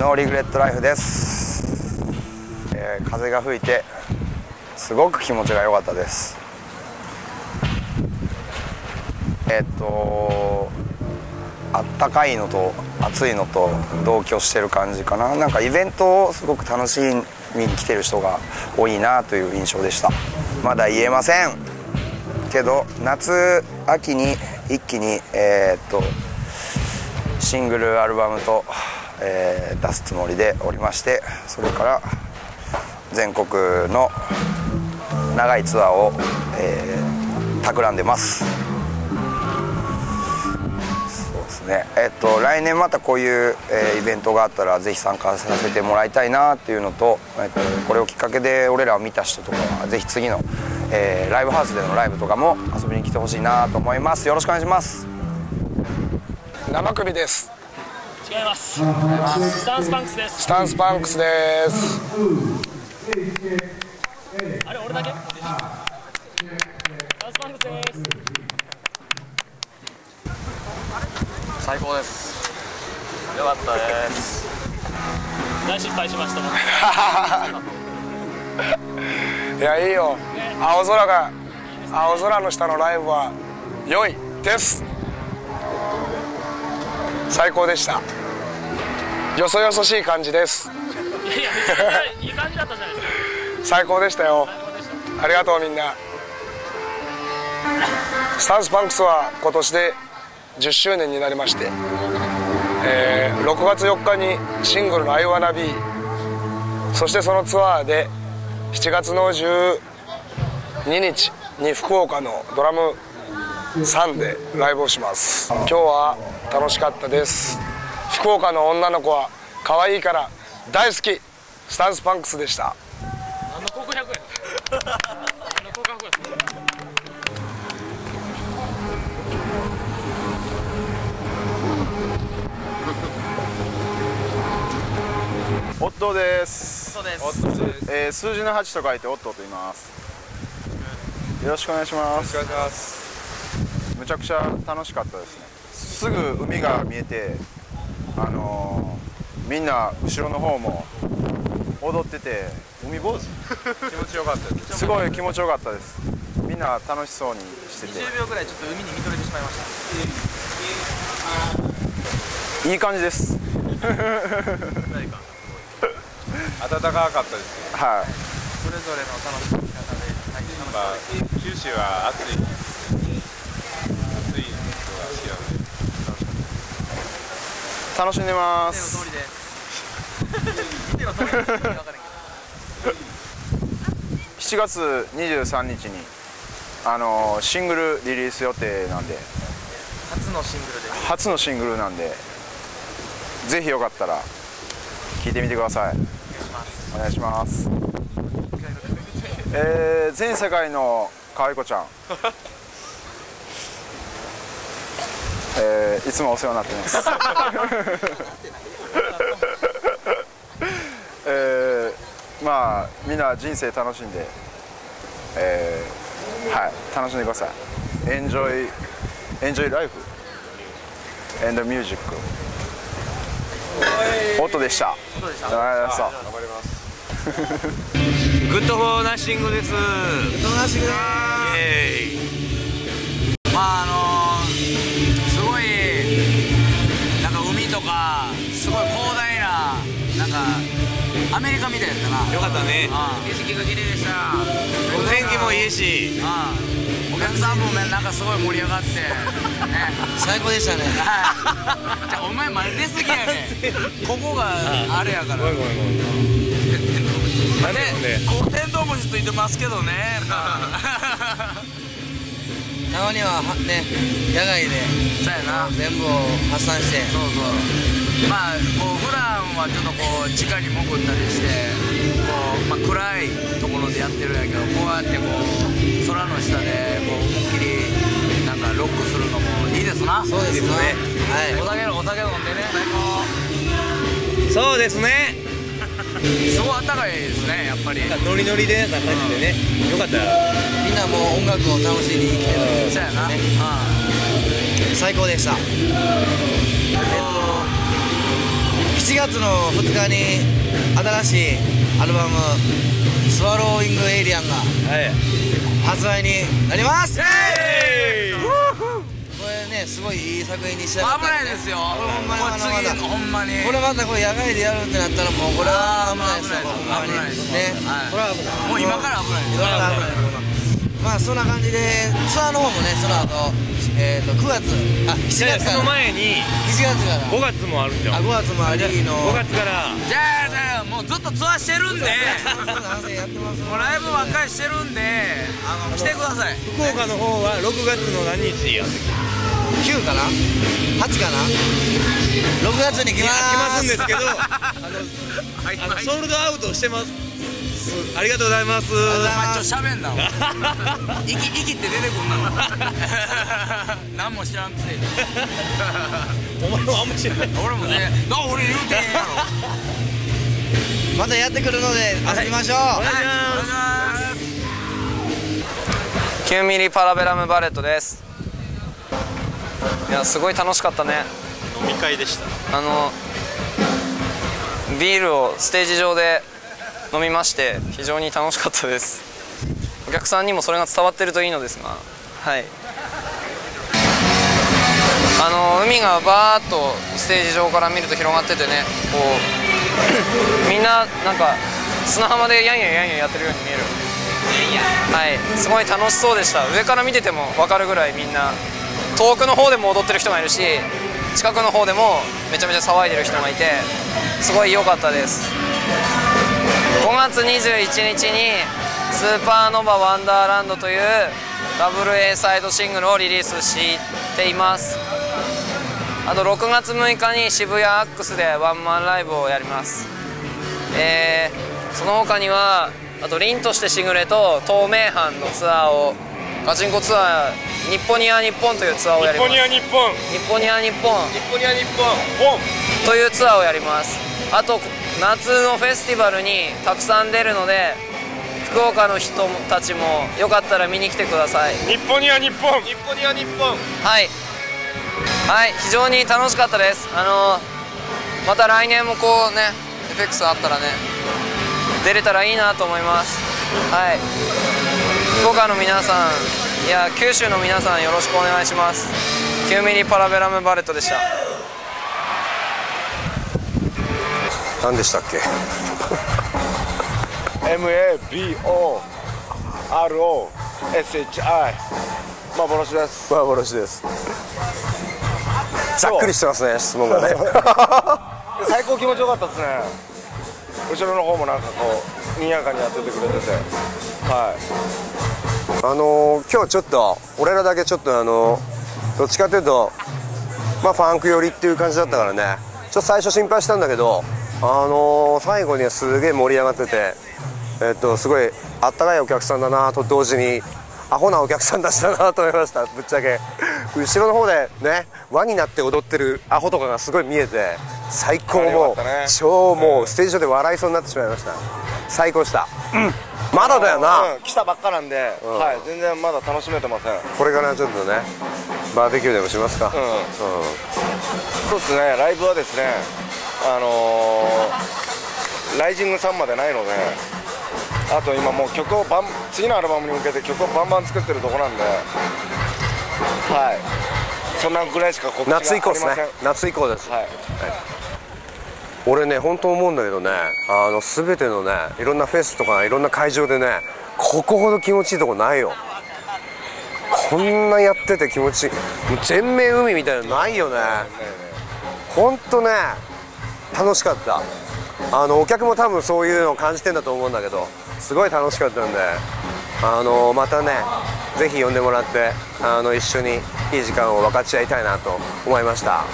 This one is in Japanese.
ノーリグレットライフです、えー風が吹いてすごく気持ちが良かったです。えっとあったかいのと暑いのと同居してる感じかな。なんかイベントをすごく楽しみに来てる人が多いなという印象でした。まだ言えません。けど夏秋に一気にえーっとシングルアルバムと、えー出すつもりでおりましてそれから全国の長いツアーを、えー、企んでます。そうですね。えっと来年またこういう、えーイベントがあったらぜひ参加させてもらいたいなっていうのと、えっと、これをきっかけで俺らを見た人とかはぜひ次の、えーライブハウスでのライブとかも遊びに来てほしいなと思います。よろしくお願いします。生首です。違います。スタンスパンクスです。スタンスパンクスです。あれ俺だけ？スタンスパンクスです。最高です。よかったです。大失敗しましたもん いやいいよ。青空が青空の下のライブは良いです。最高でしたよそよそしい感じです。いやい感じだったじゃないですか。最高でしたよ。ありがとうみんな。スタンスパンクスは今年で10周年になりまして、えー6月4日にシングルの「I Wanna Be」そしてそのツアーで7月の12日に福岡のドラム3でライブをします。今日は楽しかったです福岡の女の子は可愛いから大好きスタンスパンクスでした何の告白や何の告白やオットーです。そうですオットーですえー数字の8と書いてオットーと言います。よろしくお願いします。よろしくお願いします。むちゃくちゃ楽しかったですね。すぐ海が見えて、あのーみんな後ろの方も踊ってて、海坊主？気持ちよかったです。すごい気持ちよかったです。みんな楽しそうにしてて、10秒ぐらいちょっと海に見とれてしまいましたいい感じです。暖か？かったですはい。それぞれの楽しみ方で、はい、九州は暑い暑いのが好きなので楽しんでます。通。りで見ての通りで分かるけど7月23日にあのーシングルリリース予定なんで。初のシングルで初のシングルなんでぜひよかったら聴いてみてください。お願いします。えー、全世界の可愛い子ちゃん えー、いつもお世話になってます。えー、まあみんな人生楽しんでえー、はい楽しんでください。Enjoy Enjoy life and music. 音でした。どうでした。ありがとうございました Good for Nothing です。 Good Nothing イエーイ。まああのすとかすごい広大ななんかアメリカみたいやったな。よかったね。景色が綺麗でした。天気もいいし。お客さんもねなんかすごい盛り上がって。ね。最高でしたね。はい。じゃあお前真似すぎやねん。ここがあれやから。で、こうテントウムシついてますけどね。たまにははね野外でそうやな。全部を発散してそうそう。まあこう普段はちょっとこう地下に潜ったりして、こうまあ暗いところでやってるんやけど、こうやってこう空の下でこう思いっきりなんかロックするのもいいですな。そうですねお酒お酒飲んでね。最そうですね高。すごい暖かいですねやっぱり。ノリノリでな感じでね。よかったみんなもう音楽を楽しみに来てるそうやな。ね。う最高でした。えっと7 7月の2日に新しいアルバム「スワローイング・エイリアン」が発売になります。これねすごいいい作品に仕上がった危ないですよ。これほんまに。これ次のほんまに。これまたこれ野外でやるってなったらもうこれは危ないですよ。ほんまに。ね。はい。これは危ない。もう今から危ないです。まあそんな感じでツアーの方もねその後えっと9月あ7月から。その前に7月から。5月もあるんじゃんあ5月もありの。5月から。じゃあじゃあもうずっとツアーしてるんで。もうライブばっかりしてるんであの来てください。福岡の方は6月の何日やってき9かな？8かな？6月に来来まますすんですけどあのあのソールドアウトしてます。ありがとうございます。お前ちょ喋んな息息って出てくんな 何も知らんくせにお前もあんま知らない俺もねな俺言うてへんやろ。またやってくるので遊びましょう、お願いします。9ミリパラベラムバレットですいやすごい楽しかったね。飲み会でした。あのビールをステージ上で飲みまして非常に楽しかったです。お客さんにもそれが伝わってるといいのですがはい。あの海がバーッとステージ上から見ると広がっててねこう みんななんか砂浜でヤンヤンヤンヤンやってるように見える。はい。すごい楽しそうでした。上から見てても分かるぐらいみんな遠くの方でも踊ってる人がいるし近くの方でもめちゃめちゃ騒いでる人がいてすごい良かったです。5月21日に「スーパーノヴァワンダーランド」という WA サイドシングルをリリースしています。あと6月6日に渋谷アックスでワンマンライブをやります。えー、その他にはあと凛としてしぐれと透明版のツアーをガチンコツアー日本ニア日本というツアーをやります。日本日本。ニア日本。日本には日本。本というツアーをやります。あと夏のフェスティバルにたくさん出るので福岡の人たちもよかったら見に来てください。日本には日本。日本には日本。はい。はい非常に楽しかったです。あのまた来年もこうねエフェクスあったらね出れたらいいなと思います。はい。福岡の皆さんいや九州の皆さんよろしくお願いします。9ミリパラベラムバレットでした。何でしたっけ？MABOROSHI 幻です。幻です。ざっくりしてますね質問がね。最高気持ちよかったですね。後ろの方もなんかこうにやかにやっててくれてて。はいあのー今日ちょっと俺らだけちょっとあのーどっちかというとまあファンク寄りっていう感じだったからね。ちょっと最初心配したんだけどあのー最後にはすげえ盛り上がっててえっとすごいあったかいお客さんだなと同時にアホなお客さんたちだなと思いましたぶっちゃけ。後ろの方でね輪になって踊ってるアホとかがすごい見えて最高もう、ね。超もうステージ上で笑いそうになってしまいました。最高した、まだだよな、うん来たばっかなんで、はい全然まだ楽しめてません。うんこれからちょっとねバーベキューでもしますか、そうですねライブはですねあのーライジングさんまでないのであと今もう曲をバン次のアルバムに向けて曲をバンバン作ってるとこなんではい。そんなぐらいしか告知があり夏以降ですね。ません夏以降です。はい俺ね本当思うんだけどねあの全てのねいろんなフェスとかいろんな会場でねここほど気持ちいいとこないよ。こんなやってて気持ちいい全面海みたいなのないよね。本当ね楽しかった。あのお客も多分そういうのを感じてんだと思うんだけどすごい楽しかったんであのまたねぜひ呼んでもらってあの一緒にいい時間を分かち合いたいなと思いました。